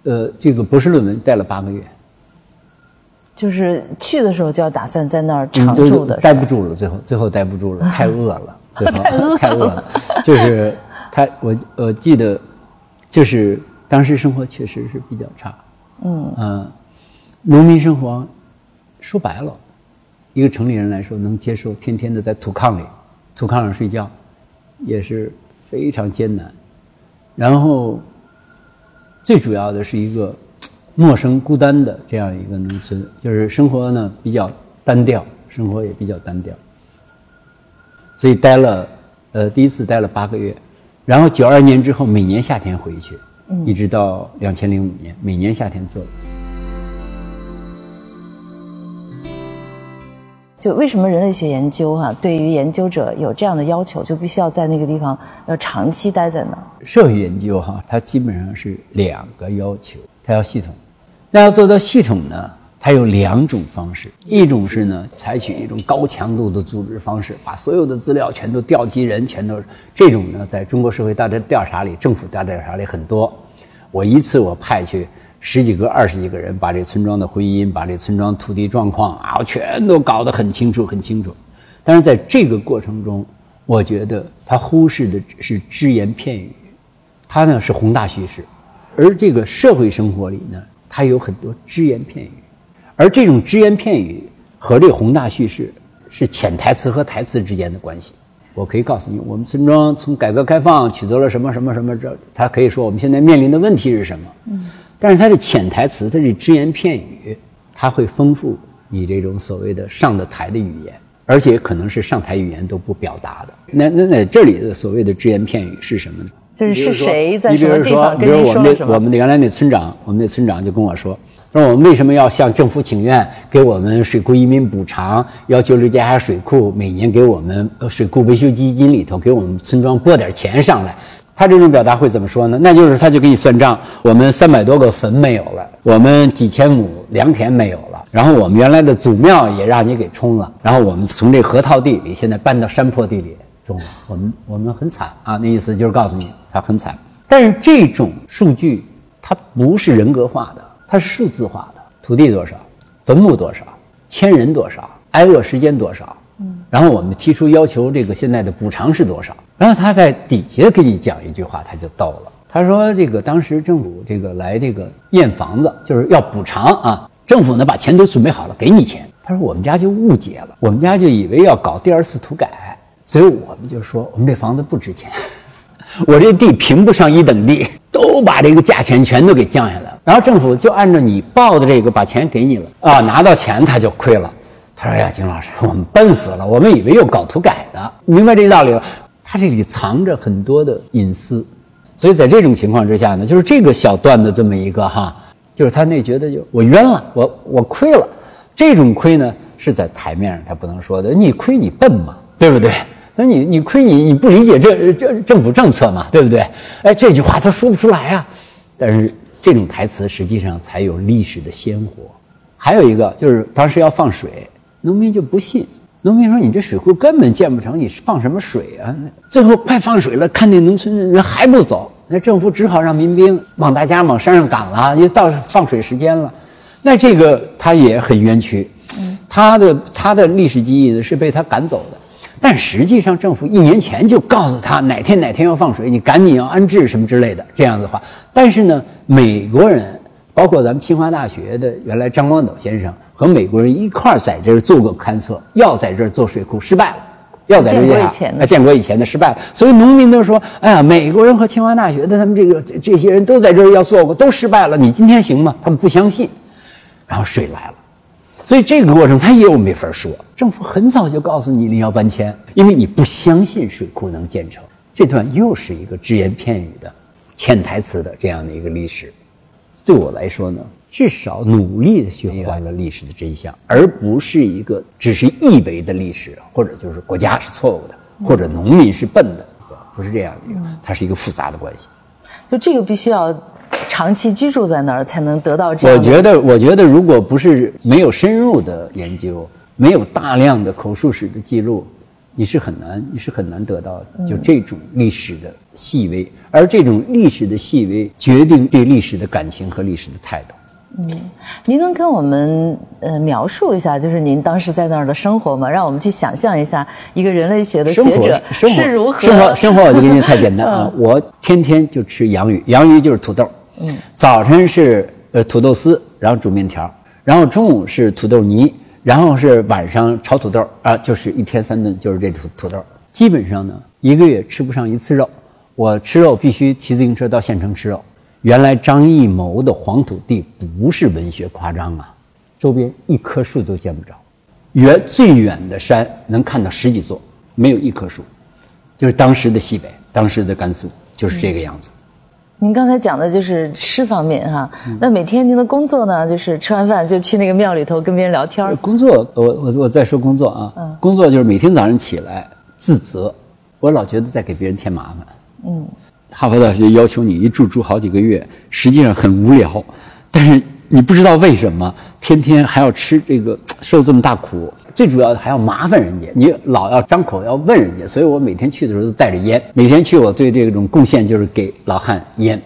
呃，这个博士论文待了八个月，就是去的时候就要打算在那儿常住的，待不住了，最后最后待不住了，太饿了，最后 太饿了，就是他我我记得，就是当时生活确实是比较差，嗯。嗯，农民生活，说白了，一个城里人来说能接受天天的在土炕里，土炕上睡觉，也是。非常艰难，然后最主要的是一个陌生孤单的这样一个农村，就是生活呢比较单调，生活也比较单调，所以待了呃第一次待了八个月，然后九二年之后每年夏天回去，一直到两千零五年每年夏天做。就为什么人类学研究哈，对于研究者有这样的要求，就必须要在那个地方要长期待在那儿。社会研究哈，它基本上是两个要求，它要系统。那要做到系统呢，它有两种方式，一种是呢，采取一种高强度的组织方式，把所有的资料全都调集人，全都这种呢，在中国社会大调调查里，政府大调查里很多。我一次我派去。十几个、二十几个人把这村庄的婚姻、把这村庄土地状况啊，全都搞得很清楚、很清楚。但是在这个过程中，我觉得他忽视的是只言片语，他呢是宏大叙事，而这个社会生活里呢，它有很多只言片语，而这种只言片语和这个宏大叙事是潜台词和台词之间的关系。我可以告诉你，我们村庄从改革开放取得了什么什么什么，这他可以说我们现在面临的问题是什么。嗯。但是它的潜台词，它是只言片语，它会丰富你这种所谓的上的台的语言，而且可能是上台语言都不表达的。那那那这里的所谓的只言片语是什么呢？就是是谁在什么地方跟你说了什么？我们原来那村长，我们那村长就跟我说，说我们为什么要向政府请愿，给我们水库移民补偿，要求刘家峡水库每年给我们水库维修基金里头给我们村庄拨点钱上来。他这种表达会怎么说呢？那就是他就给你算账，我们三百多个坟没有了，我们几千亩良田没有了，然后我们原来的祖庙也让你给冲了，然后我们从这河套地里现在搬到山坡地里种了，我们我们很惨啊！那意思就是告诉你他很惨。但是这种数据它不是人格化的，它是数字化的，土地多少，坟墓多少，千人多少，挨饿时间多少。嗯，然后我们提出要求，这个现在的补偿是多少？然后他在底下给你讲一句话，他就逗了。他说：“这个当时政府这个来这个验房子，就是要补偿啊。政府呢把钱都准备好了，给你钱。他说我们家就误解了，我们家就以为要搞第二次土改，所以我们就说我们这房子不值钱，我这地评不上一等地，都把这个价钱全都给降下来了。然后政府就按照你报的这个把钱给你了啊，拿到钱他就亏了。”他说：“哎呀，金老师，我们笨死了，我们以为又搞土改的，明白这个道理了。他这里藏着很多的隐私，所以在这种情况之下呢，就是这个小段的这么一个哈，就是他那觉得就我冤了，我我亏了。这种亏呢是在台面上他不能说的，你亏你笨嘛，对不对？那你你亏你你不理解这这政府政策嘛，对不对？哎，这句话他说不出来啊。但是这种台词实际上才有历史的鲜活。还有一个就是当时要放水。”农民就不信，农民说：“你这水库根本建不成，你放什么水啊？”最后快放水了，看那农村人还不走，那政府只好让民兵往大家往山上赶了，又到放水时间了。那这个他也很冤屈，他的他的历史记忆呢是被他赶走的，但实际上政府一年前就告诉他哪天哪天要放水，你赶紧要安置什么之类的这样的话。但是呢，美国人包括咱们清华大学的原来张光斗先生。和美国人一块儿在这儿做过勘测，要在这儿做水库失败了，要在这儿啊，建国以前的失败了，所以农民都说：“哎呀，美国人和清华大学的他们这个这些人都在这儿要做过，都失败了，你今天行吗？”他们不相信，然后水来了，所以这个过程他又没法说。政府很早就告诉你你要搬迁，因为你不相信水库能建成。这段又是一个只言片语的潜台词的这样的一个历史，对我来说呢？至少努力的去还了历史的真相，而不是一个只是以为的历史，或者就是国家是错误的，或者农民是笨的，不是这样的一个，它是一个复杂的关系。就这个必须要长期居住在那儿才能得到这样。我觉得，我觉得如果不是没有深入的研究，没有大量的口述史的记录，你是很难，你是很难得到就这种历史的细微，而这种历史的细微决定对历史的感情和历史的态度。嗯，您能跟我们呃描述一下，就是您当时在那儿的生活吗？让我们去想象一下一个人类学的学者是如何生活。生活我就给你太简单了，我天天就吃洋芋，洋芋就是土豆。嗯，早晨是呃土豆丝，然后煮面条，然后中午是土豆泥，然后是晚上炒土豆啊，就是一天三顿就是这土土豆。基本上呢，一个月吃不上一次肉，我吃肉必须骑自行车到县城吃肉。原来张艺谋的黄土地不是文学夸张啊，周边一棵树都见不着，远最远的山能看到十几座，没有一棵树，就是当时的西北，当时的甘肃就是这个样子。您刚才讲的就是吃方面哈，那每天您的工作呢，就是吃完饭就去那个庙里头跟别人聊天。工作，我我我再说工作啊，工作就是每天早上起来自责，我老觉得在给别人添麻烦。嗯。哈佛大学要求你一住住好几个月，实际上很无聊，但是你不知道为什么天天还要吃这个 受这么大苦，最主要的还要麻烦人家，你老要张口要问人家，所以我每天去的时候都带着烟，每天去我对这种贡献就是给老汉烟，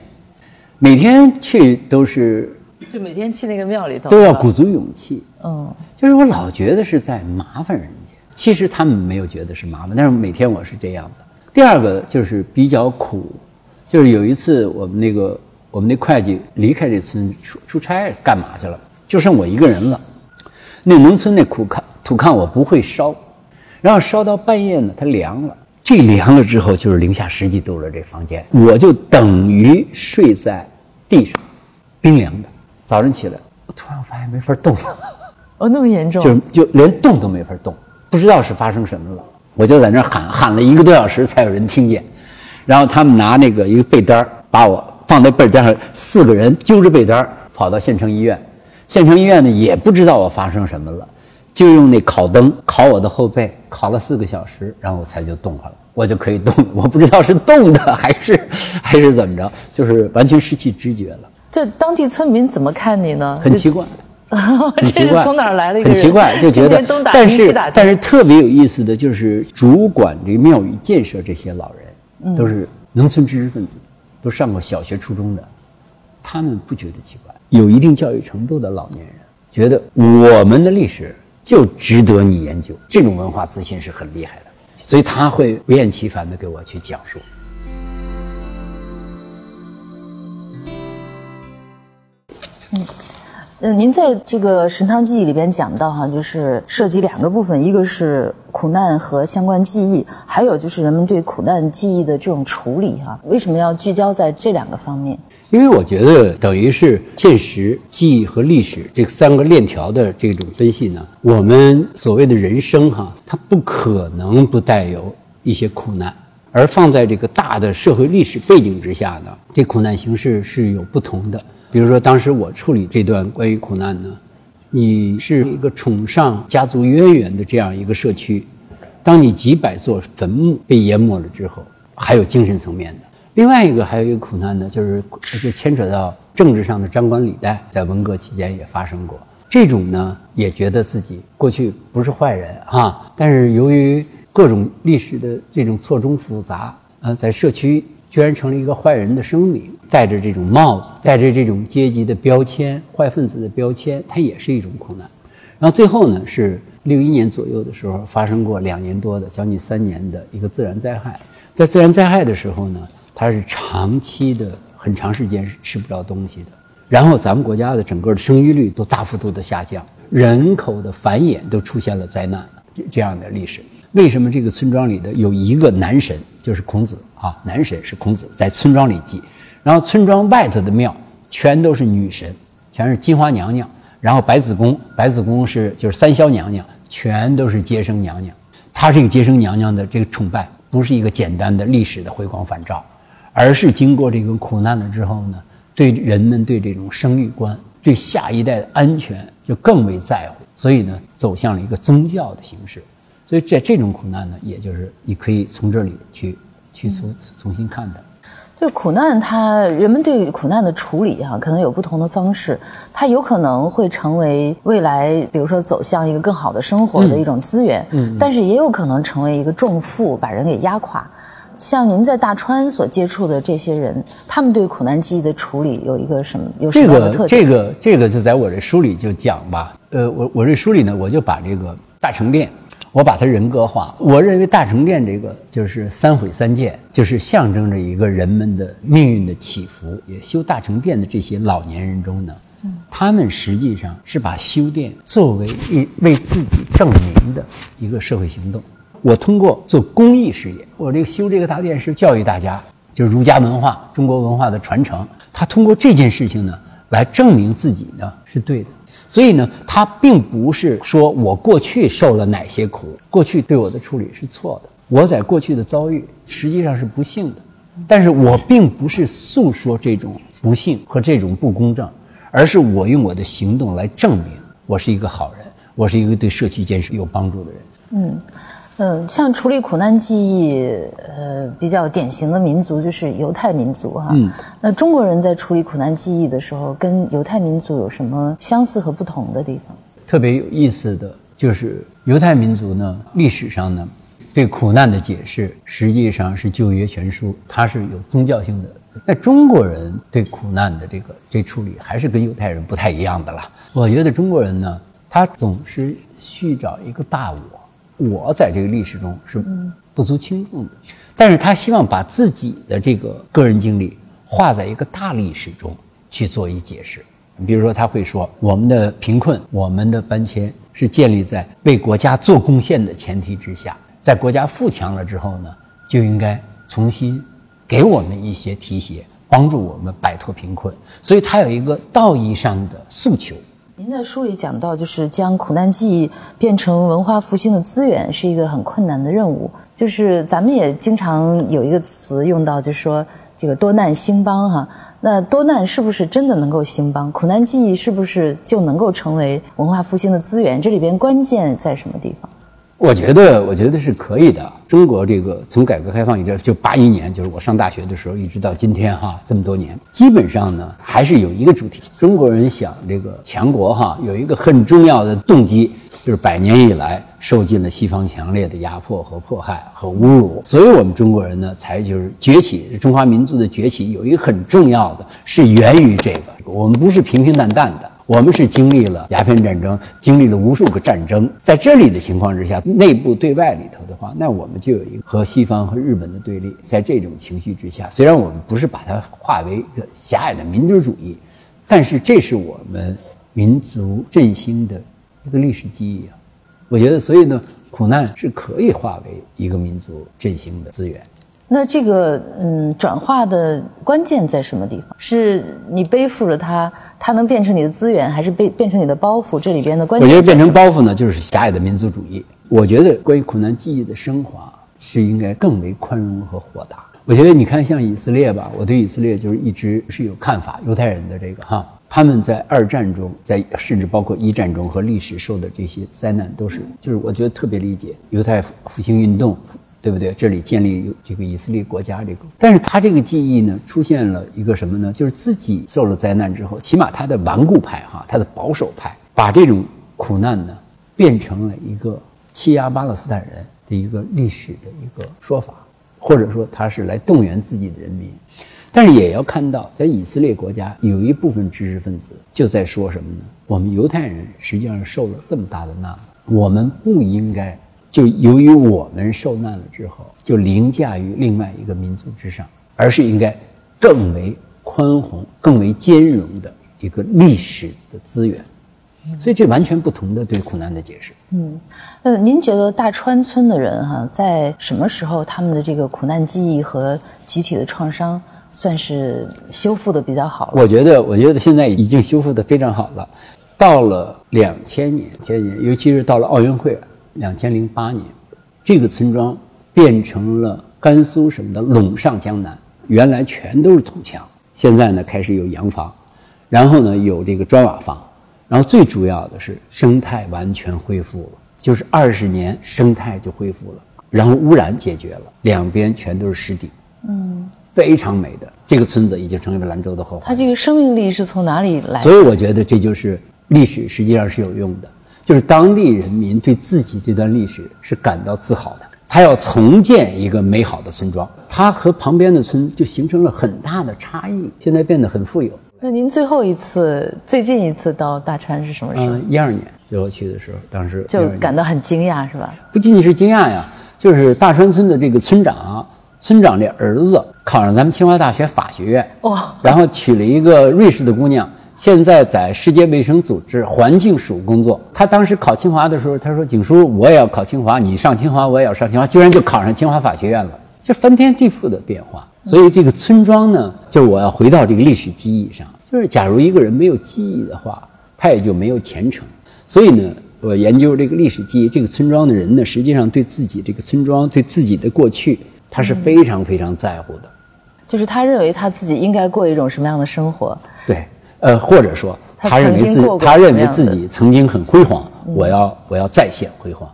每天去都是就每天去那个庙里头。都要鼓足勇气，嗯，就是我老觉得是在麻烦人家，其实他们没有觉得是麻烦，但是每天我是这样子。第二个就是比较苦。就是有一次，我们那个我们那会计离开这村出出差干嘛去了，就剩我一个人了。那农村那苦炕土炕我不会烧，然后烧到半夜呢，它凉了。这凉了之后就是零下十几度了，这房间我就等于睡在地上，冰凉的。早上起来，我突然发现没法动了。哦，那么严重？就就连动都没法动，不知道是发生什么了。我就在那喊喊了一个多小时，才有人听见。然后他们拿那个一个被单把我放在被单上，四个人揪着被单跑到县城医院。县城医院呢也不知道我发生什么了，就用那烤灯烤我的后背，烤了四个小时，然后我才就动了，我就可以动。我不知道是动的还是 还是怎么着，就是完全失去知觉了。这当地村民怎么看你呢？很奇怪，很奇怪，从哪儿来的？很奇怪，就觉得。但是但是特别有意思的就是主管这个庙宇建设这些老人。都是农村知识分子，都上过小学、初中的，他们不觉得奇怪。有一定教育程度的老年人觉得我们的历史就值得你研究，这种文化自信是很厉害的，所以他会不厌其烦的给我去讲述。嗯。嗯，您在这个《神汤记忆》里边讲到哈，就是涉及两个部分，一个是苦难和相关记忆，还有就是人们对苦难记忆的这种处理哈。为什么要聚焦在这两个方面？因为我觉得等于是现实、记忆和历史这三个链条的这种分析呢，我们所谓的人生哈，它不可能不带有一些苦难，而放在这个大的社会历史背景之下呢，这苦难形式是有不同的。比如说，当时我处理这段关于苦难呢，你是一个崇尚家族渊源的这样一个社区，当你几百座坟墓被淹没了之后，还有精神层面的。另外一个还有一个苦难呢，就是就牵扯到政治上的张冠李戴，在文革期间也发生过。这种呢，也觉得自己过去不是坏人啊，但是由于各种历史的这种错综复杂，呃，在社区。居然成了一个坏人的生命，戴着这种帽子，戴着这种阶级的标签、坏分子的标签，它也是一种苦难。然后最后呢，是六一年左右的时候，发生过两年多的、将近三年的一个自然灾害。在自然灾害的时候呢，它是长期的、很长时间是吃不着东西的。然后咱们国家的整个的生育率都大幅度的下降，人口的繁衍都出现了灾难，这样的历史。为什么这个村庄里的有一个男神，就是孔子啊？男神是孔子，在村庄里祭，然后村庄外头的庙全都是女神，全是金花娘娘，然后白子宫，白子宫是就是三霄娘娘，全都是接生娘娘。她这个接生娘娘的这个崇拜，不是一个简单的历史的回光返照，而是经过这个苦难了之后呢，对人们对这种生育观、对下一代的安全就更为在乎，所以呢，走向了一个宗教的形式。所以在这种苦难呢，也就是你可以从这里去去重重新看的。就是苦难，它人们对苦难的处理哈、可能有不同的方式，它有可能会成为未来，比如说走向一个更好的生活的一种资源，嗯，但是也有可能成为一个重负，把人给压垮。像您在大川所接触的这些人，他们对苦难记忆的处理有一个什么有什么样的特个点？这个这个就在我这书里就讲吧。呃，我我这书里呢，我就把这个大成殿，我把它人格化。我认为大成殿这个就是三毁三建，就是象征着一个人们的命运的起伏。也修大成殿的这些老年人中呢，他们实际上是把修殿作为一为自己证明的一个社会行动。我通过做公益事业，我这个修这个大殿是教育大家，就是儒家文化、中国文化的传承。他通过这件事情呢，来证明自己呢是对的。所以呢，他并不是说我过去受了哪些苦，过去对我的处理是错的，我在过去的遭遇实际上是不幸的，但是我并不是诉说这种不幸和这种不公正，而是我用我的行动来证明我是一个好人，我是一个对社区建设有帮助的人。嗯，像处理苦难记忆，呃，比较典型的民族就是犹太民族哈。嗯，那中国人在处理苦难记忆的时候，跟犹太民族有什么相似和不同的地方？特别有意思的就是犹太民族呢，历史上呢，对苦难的解释实际上是旧约全书，它是有宗教性的。那中国人对苦难的这个这处理还是跟犹太人不太一样的啦。我觉得中国人呢，他总是去找一个大我，我在这个历史中是不足轻重的，但是他希望把自己的这个个人经历画在一个大历史中去做一解释。比如说，他会说，我们的贫困、我们的搬迁是建立在为国家做贡献的前提之下，在国家富强了之后呢，就应该重新给我们一些提携，帮助我们摆脱贫困。所以，他有一个道义上的诉求。您在书里讲到，就是将苦难记忆变成文化复兴的资源，是一个很困难的任务。就是咱们也经常有一个词用到，就是说这个多难兴邦哈。那多难是不是真的能够兴邦？苦难记忆是不是就能够成为文化复兴的资源？这里边关键在什么地方？我觉得，我觉得是可以的。中国这个从改革开放一直就八一年，就是我上大学的时候，一直到今天哈，这么多年，基本上呢还是有一个主题。中国人想这个强国哈，有一个很重要的动机，就是百年以来受尽了西方强烈的压迫和迫害和侮辱，所以我们中国人呢才就是崛起，中华民族的崛起有一个很重要的是源于这个，我们不是平平淡淡的。我们是经历了鸦片战争，经历了无数个战争，在这里的情况之下，内部对外里头的话，那我们就有一个和西方和日本的对立。在这种情绪之下，虽然我们不是把它化为一个狭隘的民族主义，但是这是我们民族振兴的一个历史记忆啊。我觉得，所以呢，苦难是可以化为一个民族振兴的资源。那这个嗯，转化的关键在什么地方？是你背负着它，它能变成你的资源，还是被变成你的包袱？这里边的关键我觉得变成包袱呢，就是狭隘的民族主义。我觉得关于苦难记忆的升华是应该更为宽容和豁达。我觉得你看像以色列吧，我对以色列就是一直是有看法，犹太人的这个哈，他们在二战中，在甚至包括一战中和历史受的这些灾难，都是就是我觉得特别理解犹太复兴运动。对不对？这里建立这个以色列国家，这个，但是他这个记忆呢，出现了一个什么呢？就是自己受了灾难之后，起码他的顽固派哈，他的保守派，把这种苦难呢，变成了一个欺压巴勒斯坦人的一个历史的一个说法，或者说他是来动员自己的人民。但是也要看到，在以色列国家有一部分知识分子就在说什么呢？我们犹太人实际上受了这么大的难，我们不应该。就由于我们受难了之后，就凌驾于另外一个民族之上，而是应该更为宽宏、更为兼容的一个历史的资源。所以这完全不同的对苦难的解释。嗯呃，您觉得大川村的人哈、在什么时候他们的这个苦难记忆和集体的创伤算是修复的比较好了？我觉得，我觉得现在已经修复的非常好了。到了两千年，前年，尤其是到了奥运会，两千零八年，这个村庄变成了甘肃省的陇上江南，原来全都是土墙，现在呢开始有洋房，然后呢有这个砖瓦房，然后最主要的是生态完全恢复了，就是二十年生态就恢复了，然后污染解决了，两边全都是湿地。嗯非常美的这个村子，已经成为了兰州的后花它这个生命力是从哪里来？所以我觉得这就是历史，实际上是有用的，就是当地人民对自己这段历史是感到自豪的。他要重建一个美好的村庄，他和旁边的村就形成了很大的差异，现在变得很富有。那您最后一次、最近一次到大川是什么时候？嗯，一二年最后去的时候，当时就感到很惊讶，是吧？不仅仅是惊讶呀，就是大川村的这个村长，村长的儿子考上咱们清华大学法学院，哇，然后娶了一个瑞士的姑娘。现在在世界卫生组织环境署工作。他当时考清华的时候，他说：“景叔，我也要考清华，你上清华，我也要上清华。”居然就考上清华法学院了，就翻天地覆的变化。所以这个村庄呢，就是我要回到这个历史记忆上，就是假如一个人没有记忆的话，他也就没有前程。所以呢，我研究这个历史记忆，这个村庄的人呢，实际上对自己这个村庄、对自己的过去，他是非常非常在乎的。就是他认为他自己应该过一种什么样的生活？对。呃，或者说，他认为自他认为自己曾经很辉煌，我要我要再现辉煌。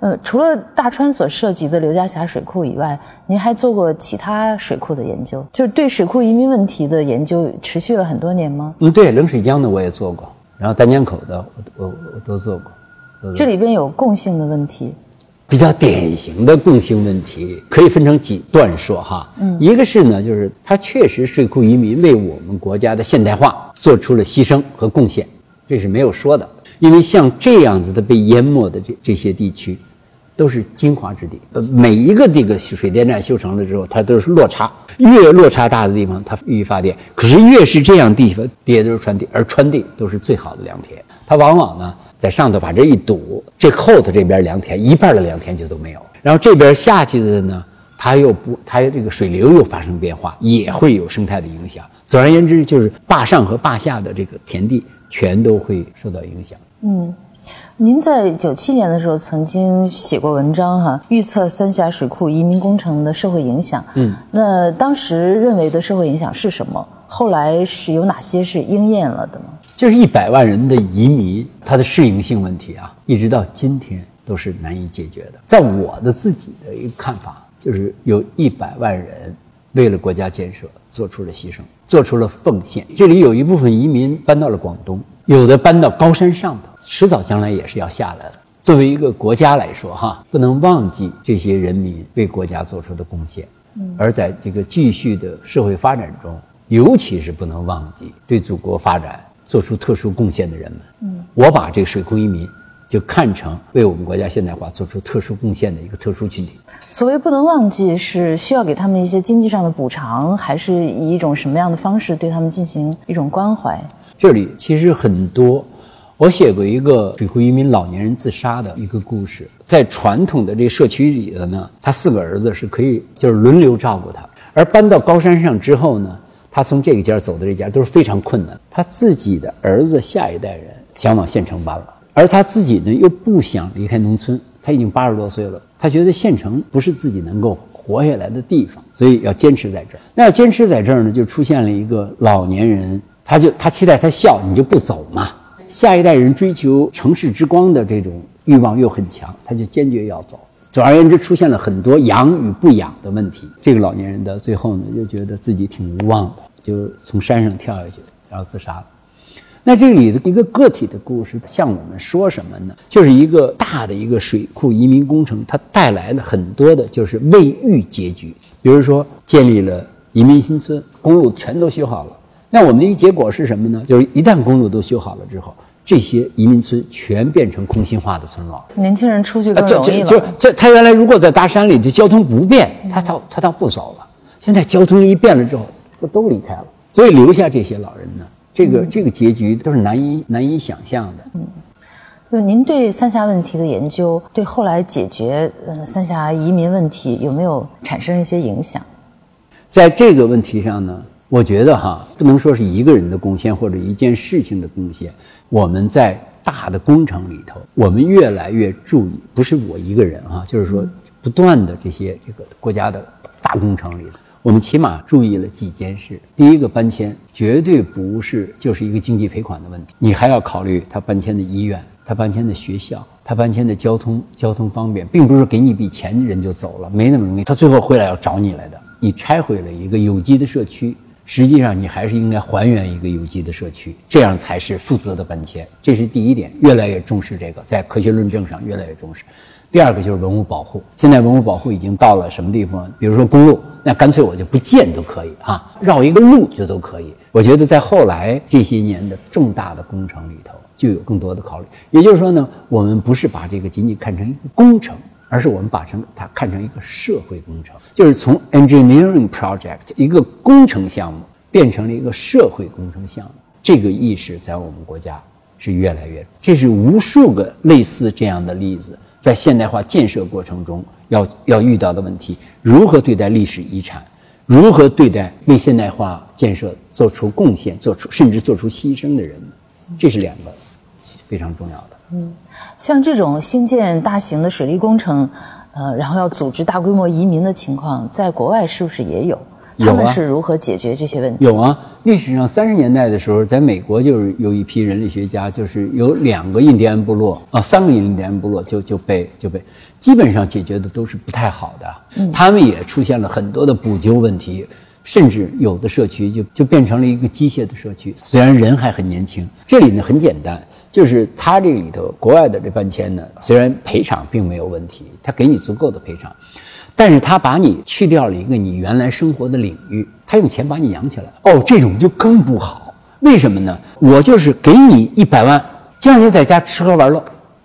呃，除了大川所涉及的刘家峡水库以外，您还做过其他水库的研究，就是对水库移民问题的研究，持续了很多年吗？嗯，对，冷水江的我也做过，然后丹江口的我我我都做过。这里边有共性的问题。比较典型的共性问题可以分成几段说哈，嗯，一个是呢，就是它确实水库移民为我们国家的现代化做出了牺牲和贡献，这是没有说的。因为像这样子的被淹没的这这些地区，都是精华之地。呃，每一个这个水电站修成了之后，它都是落差，越落差大的地方它易于发电。可是越是这样地方，地都是川地，而川地都是最好的良田，它往往呢。在上头把这一堵，这后头这边良田一半的良田就都没有。然后这边下去的呢，它又不，它这个水流又发生变化，也会有生态的影响。总而言之，就是坝上和坝下的这个田地全都会受到影响。嗯，您在九七年的时候曾经写过文章哈，预测三峡水库移民工程的社会影响。嗯，那当时认为的社会影响是什么？后来是有哪些是应验了的呢？就是一百万人的移民，它的适应性问题啊，一直到今天都是难以解决的。在我的自己的一个看法，就是有一百万人为了国家建设做出了牺牲，做出了奉献。这里有一部分移民搬到了广东，有的搬到高山上头，迟早将来也是要下来的。作为一个国家来说，哈，不能忘记这些人民为国家做出的贡献。而在这个继续的社会发展中，尤其是不能忘记对祖国发展。做出特殊贡献的人们，嗯，我把这个水库移民就看成为我们国家现代化做出特殊贡献的一个特殊群体。所谓不能忘记，是需要给他们一些经济上的补偿，还是以一种什么样的方式对他们进行一种关怀？这里其实很多，我写过一个水库移民老年人自杀的一个故事。在传统的这个社区里的呢，他四个儿子是可以就是轮流照顾他，而搬到高山上之后呢？他从这个家走到这家都是非常困难。他自己的儿子下一代人想往县城搬了，而他自己呢又不想离开农村。他已经八十多岁了，他觉得县城不是自己能够活下来的地方，所以要坚持在这儿。那要坚持在这儿呢，就出现了一个老年人，他就他期待他笑，你就不走嘛。下一代人追求城市之光的这种欲望又很强，他就坚决要走。总而言之，出现了很多养与不养的问题。这个老年人的最后呢，就觉得自己挺无望的，就从山上跳下去，然后自杀了。那这里的一个个体的故事，向我们说什么呢？就是一个大的一个水库移民工程，它带来了很多的就是未遇结局。比如说，建立了移民新村，公路全都修好了。那我们的一个结果是什么呢？就是一旦公路都修好了之后。这些移民村全变成空心化的村落，年轻人出去更容易了。就这，他原来如果在大山里，就交通不便，他倒他倒不走了。现在交通一变了之后，就都离开了。所以留下这些老人呢，这个这个结局都是难以难以想象的。嗯，就是您对三峡问题的研究，对后来解决呃三峡移民问题有没有产生一些影响？在这个问题上呢？我觉得哈，不能说是一个人的贡献或者一件事情的贡献。我们在大的工程里头，我们越来越注意，不是我一个人啊，就是说不断的这些这个国家的大工程里头，我们起码注意了几件事。第一个搬迁绝对不是就是一个经济赔款的问题，你还要考虑他搬迁的医院，他搬迁的学校，他搬迁的交通，交通方便，并不是给你一笔钱人就走了，没那么容易。他最后回来要找你来的。你拆毁了一个有机的社区，实际上你还是应该还原一个有机的社区，这样才是负责的搬迁。这是第一点，越来越重视这个，在科学论证上越来越重视。第二个就是文物保护，现在文物保护已经到了什么地方？比如说公路，那干脆我就不建都可以啊，绕一个路就都可以。我觉得在后来这些年的重大的工程里头。就有更多的考虑，也就是说呢，我们不是把这个仅仅看成一个工程，而是我们把成它看成一个社会工程，就是从 engineering project 一个工程项目变成了一个社会工程项目。这个意识在我们国家是越来越，这是无数个类似这样的例子，在现代化建设过程中要要遇到的问题：如何对待历史遗产，如何对待为现代化建设做出贡献、做出甚至做出牺牲的人们，这是两个。非常重要的。嗯，像这种新建大型的水利工程，呃，然后要组织大规模移民的情况，在国外是不是也有？他们是如何解决这些问题？有啊，历史上三十年代的时候，在美国就是有一批人类学家，就是有两个印第安部落啊，三个印第安部落就就被就被基本上解决的都是不太好的。嗯，他们也出现了很多的补救问题，甚至有的社区就就变成了一个机械的社区。虽然人还很年轻，这里呢很简单。就是他这里头国外的这搬迁呢，虽然赔偿并没有问题，他给你足够的赔偿，但是他把你去掉了一个你原来生活的领域，他用钱把你养起来。哦，这种就更不好。为什么呢？我就是给你一百万，就让你在家吃喝玩乐，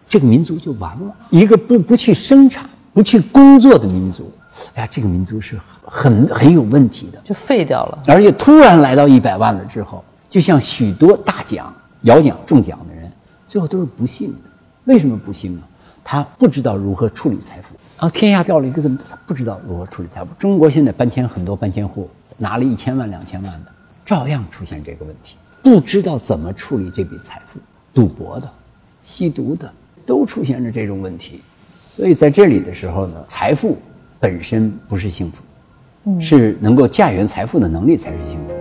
这个民族就完了。一个不不去生产、不去工作的民族，哎呀，这个民族是很很有问题的，就废掉了。而且突然来到一百万了之后，就像许多大奖、摇奖中奖的人。最后都是不幸的，为什么不幸呢？他不知道如何处理财富。然后天下掉了一个怎么？他不知道如何处理财富。中国现在搬迁很多搬迁户拿了一千万两千万的，照样出现这个问题，不知道怎么处理这笔财富。赌博的、吸毒的都出现着这种问题。所以在这里的时候呢，财富本身不是幸福，是能够驾驭财富的能力才是幸福。